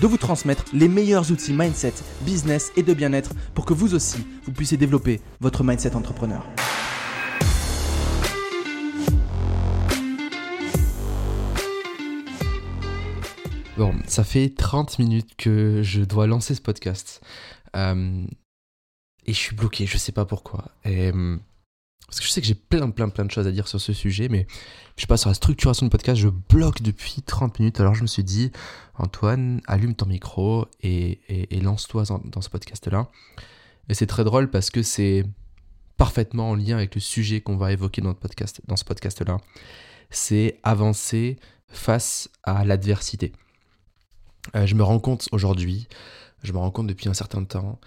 de vous transmettre les meilleurs outils mindset, business et de bien-être pour que vous aussi, vous puissiez développer votre mindset entrepreneur. Bon, ça fait 30 minutes que je dois lancer ce podcast. Euh, et je suis bloqué, je sais pas pourquoi. Euh, parce que je sais que j'ai plein, plein, plein de choses à dire sur ce sujet, mais je sais pas, sur la structuration de podcast, je bloque depuis 30 minutes. Alors je me suis dit, Antoine, allume ton micro et, lance-toi dans, ce podcast-là. Et c'est très drôle parce que c'est parfaitement en lien avec le sujet qu'on va évoquer dans, podcast, dans ce podcast-là. C'est avancer face à l'adversité. Euh, je me rends compte aujourd'hui, je me rends compte depuis un certain temps,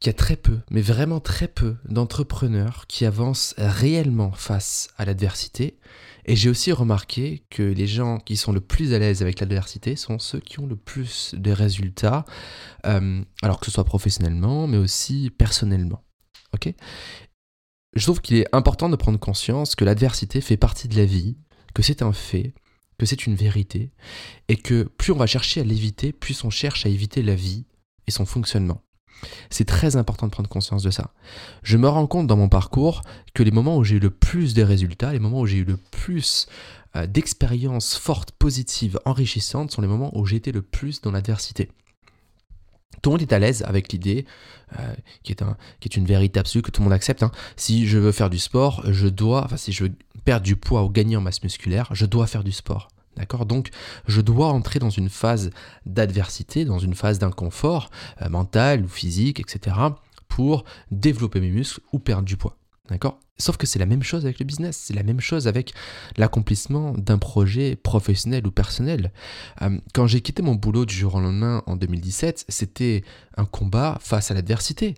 qu'il y a très peu, mais vraiment très peu d'entrepreneurs qui avancent réellement face à l'adversité. Et j'ai aussi remarqué que les gens qui sont le plus à l'aise avec l'adversité sont ceux qui ont le plus de résultats, euh, alors que ce soit professionnellement, mais aussi personnellement. Ok? Je trouve qu'il est important de prendre conscience que l'adversité fait partie de la vie, que c'est un fait, que c'est une vérité, et que plus on va chercher à l'éviter, plus on cherche à éviter la vie et son fonctionnement. C'est très important de prendre conscience de ça. Je me rends compte dans mon parcours que les moments où j'ai eu le plus de résultats, les moments où j'ai eu le plus euh, d'expériences fortes, positives, enrichissantes, sont les moments où été le plus dans l'adversité. Tout le monde est à l'aise avec l'idée, euh, qui, est qui est une vérité absolue que tout le monde accepte. Hein. Si je veux faire du sport, je dois, enfin si je veux perdre du poids ou gagner en masse musculaire, je dois faire du sport. Donc, je dois entrer dans une phase d'adversité, dans une phase d'inconfort euh, mental ou physique, etc., pour développer mes muscles ou perdre du poids. D'accord? Sauf que c'est la même chose avec le business, c'est la même chose avec l'accomplissement d'un projet professionnel ou personnel. Euh, quand j'ai quitté mon boulot du jour au lendemain en 2017, c'était un combat face à l'adversité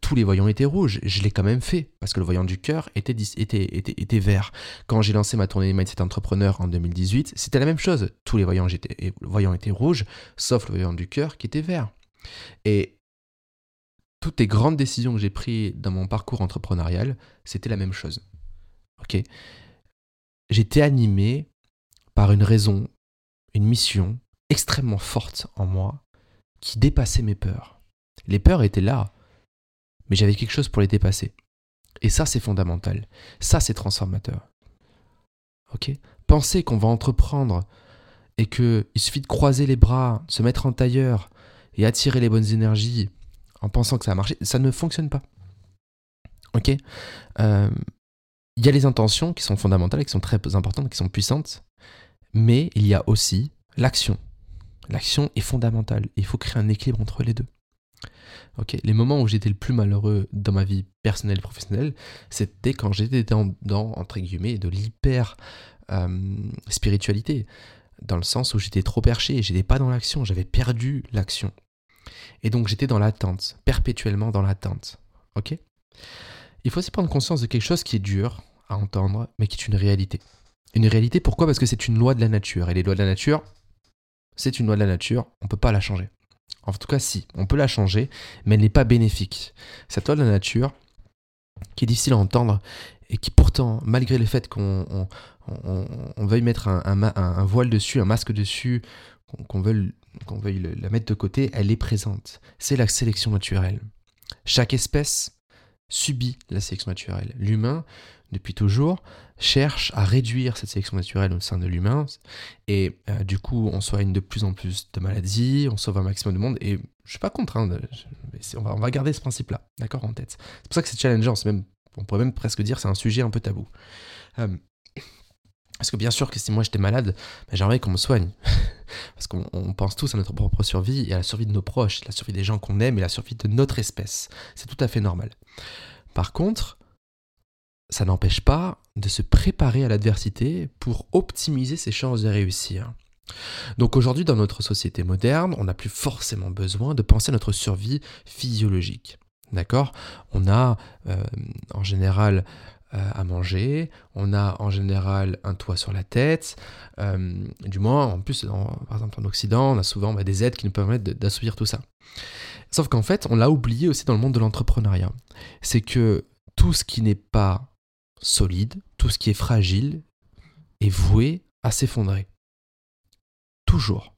tous les voyants étaient rouges. Je l'ai quand même fait parce que le voyant du cœur était, était, était, vert. Quand j'ai lancé ma tournée Mindset Entrepreneur en 2018, c'était la même chose. Tous les voyants, étaient, voyants étaient rouges, sauf le voyant du cœur qui était vert. Et toutes les grandes décisions que j'ai prises dans mon parcours entrepreneurial, c'était la même chose. Ok? J'étais animé par une raison, une mission extrêmement forte en moi qui dépassait mes peurs. Les peurs étaient là mais j'avais quelque chose pour les dépasser. Et ça, c'est fondamental. Ça, c'est transformateur. Ok? Penser qu'on va entreprendre et qu'il suffit de croiser les bras, se mettre en tailleur et attirer les bonnes énergies en pensant que ça va marcher, ça ne fonctionne pas. Ok? Euh, Il y a les intentions qui sont fondamentales, qui sont très importantes, qui sont puissantes, mais il y a aussi l'action. L'action est fondamentale. Il faut créer un équilibre entre les deux. Ok, les moments où j'étais le plus malheureux dans ma vie personnelle et professionnelle, c'était quand j'étais dans, entre guillemets, de l'hyper euh, spiritualité, dans le sens où j'étais trop perché, j'étais pas dans l'action, j'avais perdu l'action. Et donc j'étais dans l'attente, perpétuellement dans l'attente. Ok? Il faut aussi prendre conscience de quelque chose qui est dur à entendre, mais qui est une réalité. Une réalité, pourquoi? Parce que c'est une loi de la nature. Et les lois de la nature, c'est une loi de la nature, on ne peut pas la changer. En tout cas, si, on peut la changer, mais elle n'est pas bénéfique. Cette loi de la nature, qui est difficile à entendre, et qui pourtant, malgré le fait qu'on veuille mettre un, voile dessus, un masque dessus, qu'on veuille, veuille la mettre de côté, elle est présente. C'est la sélection naturelle. Chaque espèce subit la sélection naturelle. L'humain, depuis toujours, cherche à réduire cette sélection naturelle au sein de l'humain. Et euh, du coup, on soigne de plus en plus de maladies, on sauve un maximum de monde. Et je suis pas contre, hein, on, va, on va garder ce principe-là, d'accord, en tête. C'est pour ça que c'est challengeant, même, on pourrait même presque dire c'est un sujet un peu tabou. Euh, parce que bien sûr que si moi j'étais malade, ben, j'aimerais qu'on me soigne. Parce qu'on pense tous à notre propre survie et à la survie de nos proches, la survie des gens qu'on aime et la survie de notre espèce. C'est tout à fait normal. Par contre, ça n'empêche pas de se préparer à l'adversité pour optimiser ses chances de réussir. Donc aujourd'hui, dans notre société moderne, on n'a plus forcément besoin de penser à notre survie physiologique. D'accord? On a euh, en général à manger, on a en général un toit sur la tête, euh, du moins en plus par exemple en Occident on a souvent bah, des aides qui nous permettent d'assouvir tout ça. Sauf qu'en fait on l'a oublié aussi dans le monde de l'entrepreneuriat, c'est que tout ce qui n'est pas solide, tout ce qui est fragile est voué à s'effondrer. Toujours.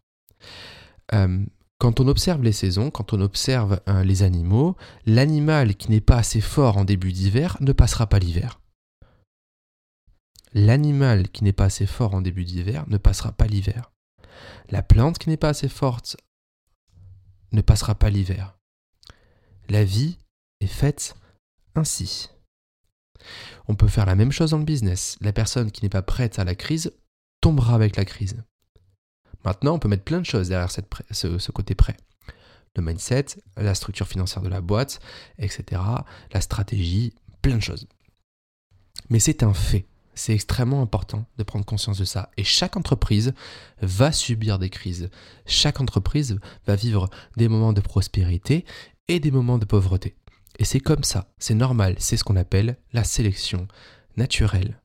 Euh, quand on observe les saisons, quand on observe les animaux, l'animal qui n'est pas assez fort en début d'hiver ne passera pas l'hiver l'animal qui n'est pas assez fort en début d'hiver ne passera pas l'hiver. La plante qui n'est pas assez forte ne passera pas l'hiver. La vie est faite ainsi. On peut faire la même chose dans le business. La personne qui n'est pas prête à la crise tombera avec la crise. Maintenant, on peut mettre plein de choses derrière ce, ce côté prêt. Le mindset, la structure financière de la boîte, etc. La stratégie, plein de choses. Mais c'est un fait. C'est extrêmement important de prendre conscience de ça. Et chaque entreprise va subir des crises. Chaque entreprise va vivre des moments de prospérité et des moments de pauvreté. Et c'est comme ça, c'est normal, c'est ce qu'on appelle la sélection naturelle.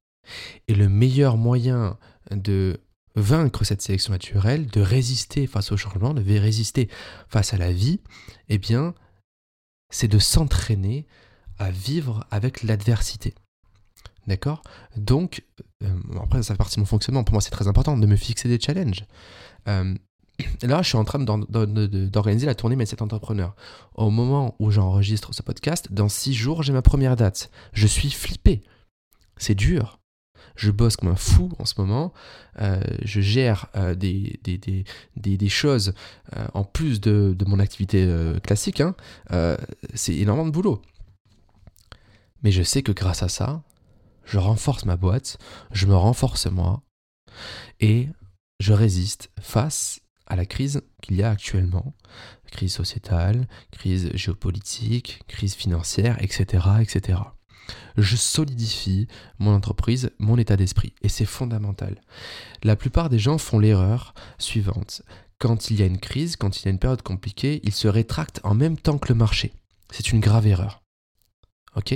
Et le meilleur moyen de vaincre cette sélection naturelle, de résister face au changement, de résister face à la vie, eh bien, c'est de s'entraîner à vivre avec l'adversité. D'accord? Donc, euh, après, ça fait partie de mon fonctionnement. Pour moi, c'est très important de me fixer des challenges. Euh, là, je suis en train d'organiser la tournée cet Entrepreneur. Au moment où j'enregistre ce podcast, dans six jours, j'ai ma première date. Je suis flippé. C'est dur. Je bosse comme un fou en ce moment. Euh, je gère des, des, choses en plus de, mon activité classique. Hein. c'est énormément de boulot. Mais je sais que grâce à ça, je renforce ma boîte, je me renforce moi, et je résiste face à la crise qu'il y a actuellement, crise sociétale, crise géopolitique, crise financière, etc., etc. Je solidifie mon entreprise, mon état d'esprit, et c'est fondamental. La plupart des gens font l'erreur suivante. Quand il y a une crise, quand il y a une période compliquée, ils se rétractent en même temps que le marché. C'est une grave erreur. Ok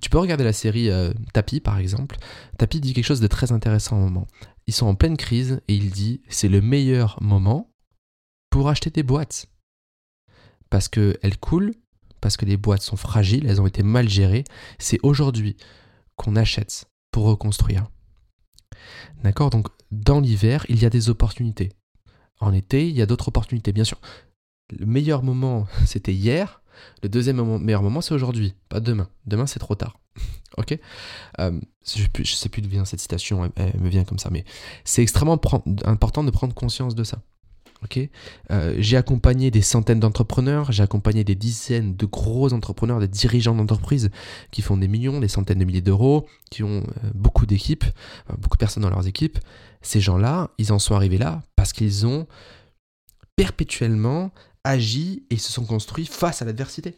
Tu peux regarder la série euh, Tapi par exemple. Tapi dit quelque chose de très intéressant au moment. Ils sont en pleine crise et il dit c'est le meilleur moment pour acheter des boîtes. Parce qu'elles coulent, parce que les boîtes sont fragiles, elles ont été mal gérées. C'est aujourd'hui qu'on achète pour reconstruire. D'accord? Donc dans l'hiver, il y a des opportunités. En été, il y a d'autres opportunités, bien sûr. Le meilleur moment, c'était hier. Le deuxième meilleur moment, c'est aujourd'hui, pas demain. Demain, c'est trop tard. ok? Euh, Je ne sais plus d'où vient cette citation, elle, me vient comme ça, mais c'est extrêmement important de prendre conscience de ça. ok? Euh, j'ai accompagné des centaines d'entrepreneurs, j'ai accompagné des dizaines de gros entrepreneurs, des dirigeants d'entreprises qui font des millions, des centaines de milliers d'euros, qui ont euh, beaucoup d'équipes, beaucoup de personnes dans leurs équipes. Ces gens-là, ils en sont arrivés là parce qu'ils ont perpétuellement agi et se sont construits face à l'adversité.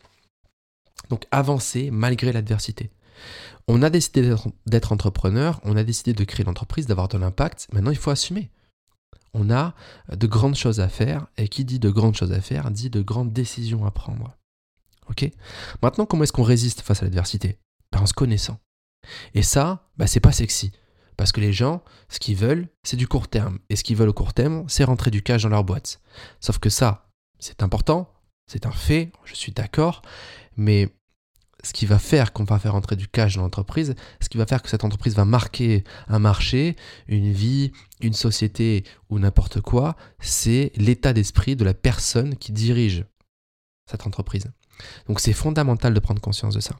Donc avancer malgré l'adversité. On a décidé d'être entrepreneur, on a décidé de créer l'entreprise, d'avoir de l'impact. Maintenant, il faut assumer. On a de grandes choses à faire, et qui dit de grandes choses à faire dit de grandes décisions à prendre. Ok? Maintenant, comment est-ce qu'on résiste face à l'adversité? Ben, En se connaissant. Et ça, ben, c'est pas sexy. Parce que les gens, ce qu'ils veulent, c'est du court terme. Et ce qu'ils veulent au court terme, c'est rentrer du cash dans leur boîte. Sauf que ça, c'est important, c'est un fait, je suis d'accord, mais ce qui va faire qu'on va faire entrer du cash dans l'entreprise, ce qui va faire que cette entreprise va marquer un marché, une vie, une société ou n'importe quoi, c'est l'état d'esprit de la personne qui dirige cette entreprise. Donc c'est fondamental de prendre conscience de ça.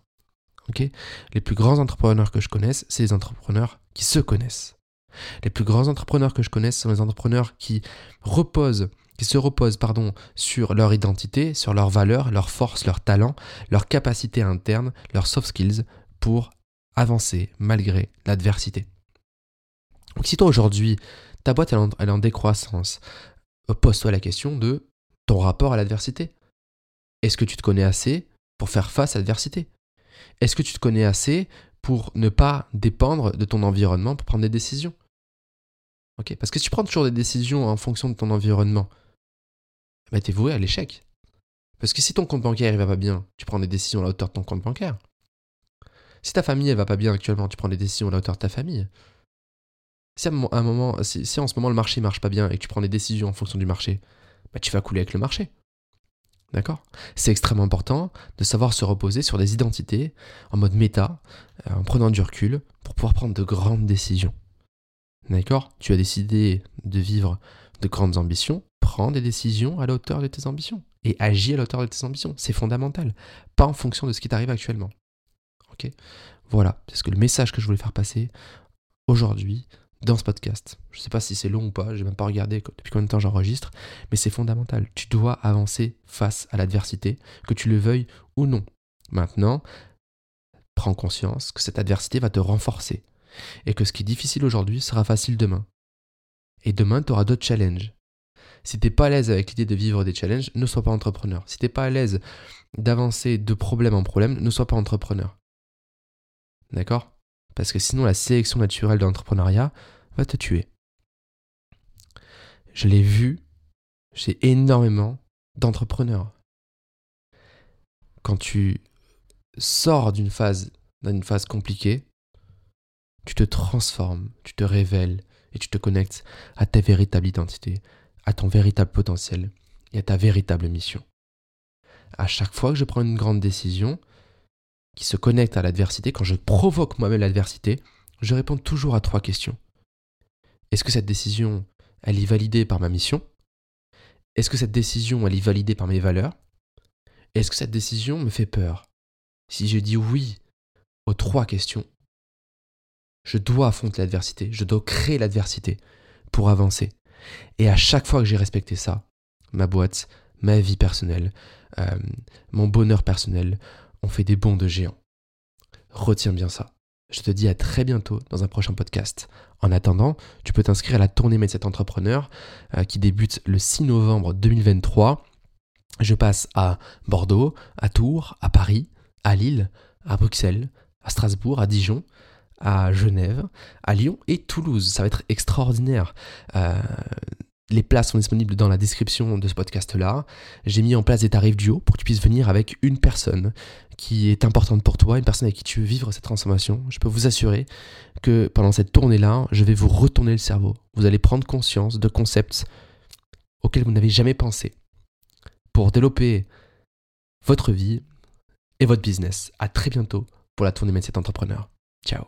les plus grands entrepreneurs que je connaisse, c'est les entrepreneurs qui se connaissent. Les plus grands entrepreneurs que je connaisse sont les entrepreneurs qui reposent qui se reposent pardon, sur leur identité, sur leurs valeurs, leurs forces, leurs talents, leurs capacités internes, leurs soft skills pour avancer malgré l'adversité. Donc si toi aujourd'hui, ta boîte elle, est en décroissance, pose-toi la question de ton rapport à l'adversité. Est-ce que tu te connais assez pour faire face à l'adversité? Est-ce que tu te connais assez pour ne pas dépendre de ton environnement pour prendre des décisions? Parce que si tu prends toujours des décisions en fonction de ton environnement, bah, t'es voué à l'échec. Parce que si ton compte bancaire il va pas bien, tu prends des décisions à la hauteur de ton compte bancaire. Si ta famille elle va pas bien actuellement, tu prends des décisions à la hauteur de ta famille. Si à un moment, si, en ce moment le marché marche pas bien et que tu prends des décisions en fonction du marché, bah tu vas couler avec le marché. D'accord? C'est extrêmement important de savoir se reposer sur des identités en mode méta, euh, en prenant du recul, pour pouvoir prendre de grandes décisions. D'accord? Tu as décidé de vivre de grandes ambitions, prends des décisions à la hauteur de tes ambitions. Et agis à la hauteur de tes ambitions. C'est fondamental. Pas en fonction de ce qui t'arrive actuellement. Ok? Voilà, c'est ce que le message que je voulais faire passer aujourd'hui dans ce podcast. Je ne sais pas si c'est long ou pas, j'ai même pas regardé depuis combien de temps j'enregistre, mais c'est fondamental. Tu dois avancer face à l'adversité, que tu le veuilles ou non. Maintenant, prends conscience que cette adversité va te renforcer et que ce qui est difficile aujourd'hui sera facile demain. Et demain, tu auras d'autres challenges. Si t'es pas à l'aise avec l'idée de vivre des challenges, ne sois pas entrepreneur. Si t'es pas à l'aise d'avancer de problème en problème, ne sois pas entrepreneur. D'accord? Parce que sinon, la sélection naturelle de l'entrepreneuriat va te tuer. Je l'ai vu j'ai énormément d'entrepreneurs. Quand tu sors d'une phase, d'une phase compliquée, tu te transformes, tu te révèles et tu te connectes à ta véritable identité, à ton véritable potentiel et à ta véritable mission. À chaque fois que je prends une grande décision qui se connecte à l'adversité, quand je provoque moi-même l'adversité, je réponds toujours à trois questions. Est-ce que cette décision, elle est validée par ma mission? Est-ce que cette décision, elle est validée par mes valeurs? Est-ce que cette décision me fait peur? Si je dis oui aux trois questions, je dois affronter l'adversité, je dois créer l'adversité pour avancer. Et à chaque fois que j'ai respecté ça, ma boîte, ma vie personnelle, euh, mon bonheur personnel, ont fait des bonds de géant. Retiens bien ça. Je te dis à très bientôt dans un prochain podcast. En attendant, tu peux t'inscrire à la tournée Mindset Entrepreneur euh, qui débute le 6 novembre 2023. Je passe à Bordeaux, à Tours, à Paris, à Lille, à Bruxelles, à Strasbourg, à Dijon à Genève, à Lyon et Toulouse. Ça va être extraordinaire. Euh, les places sont disponibles dans la description de ce podcast-là. J'ai mis en place des tarifs duo pour que tu puisses venir avec une personne qui est importante pour toi, une personne avec qui tu veux vivre cette transformation. Je peux vous assurer que pendant cette tournée-là, je vais vous retourner le cerveau. Vous allez prendre conscience de concepts auxquels vous n'avez jamais pensé pour développer votre vie et votre business. À très bientôt pour la tournée Mindset Entrepreneur. Ciao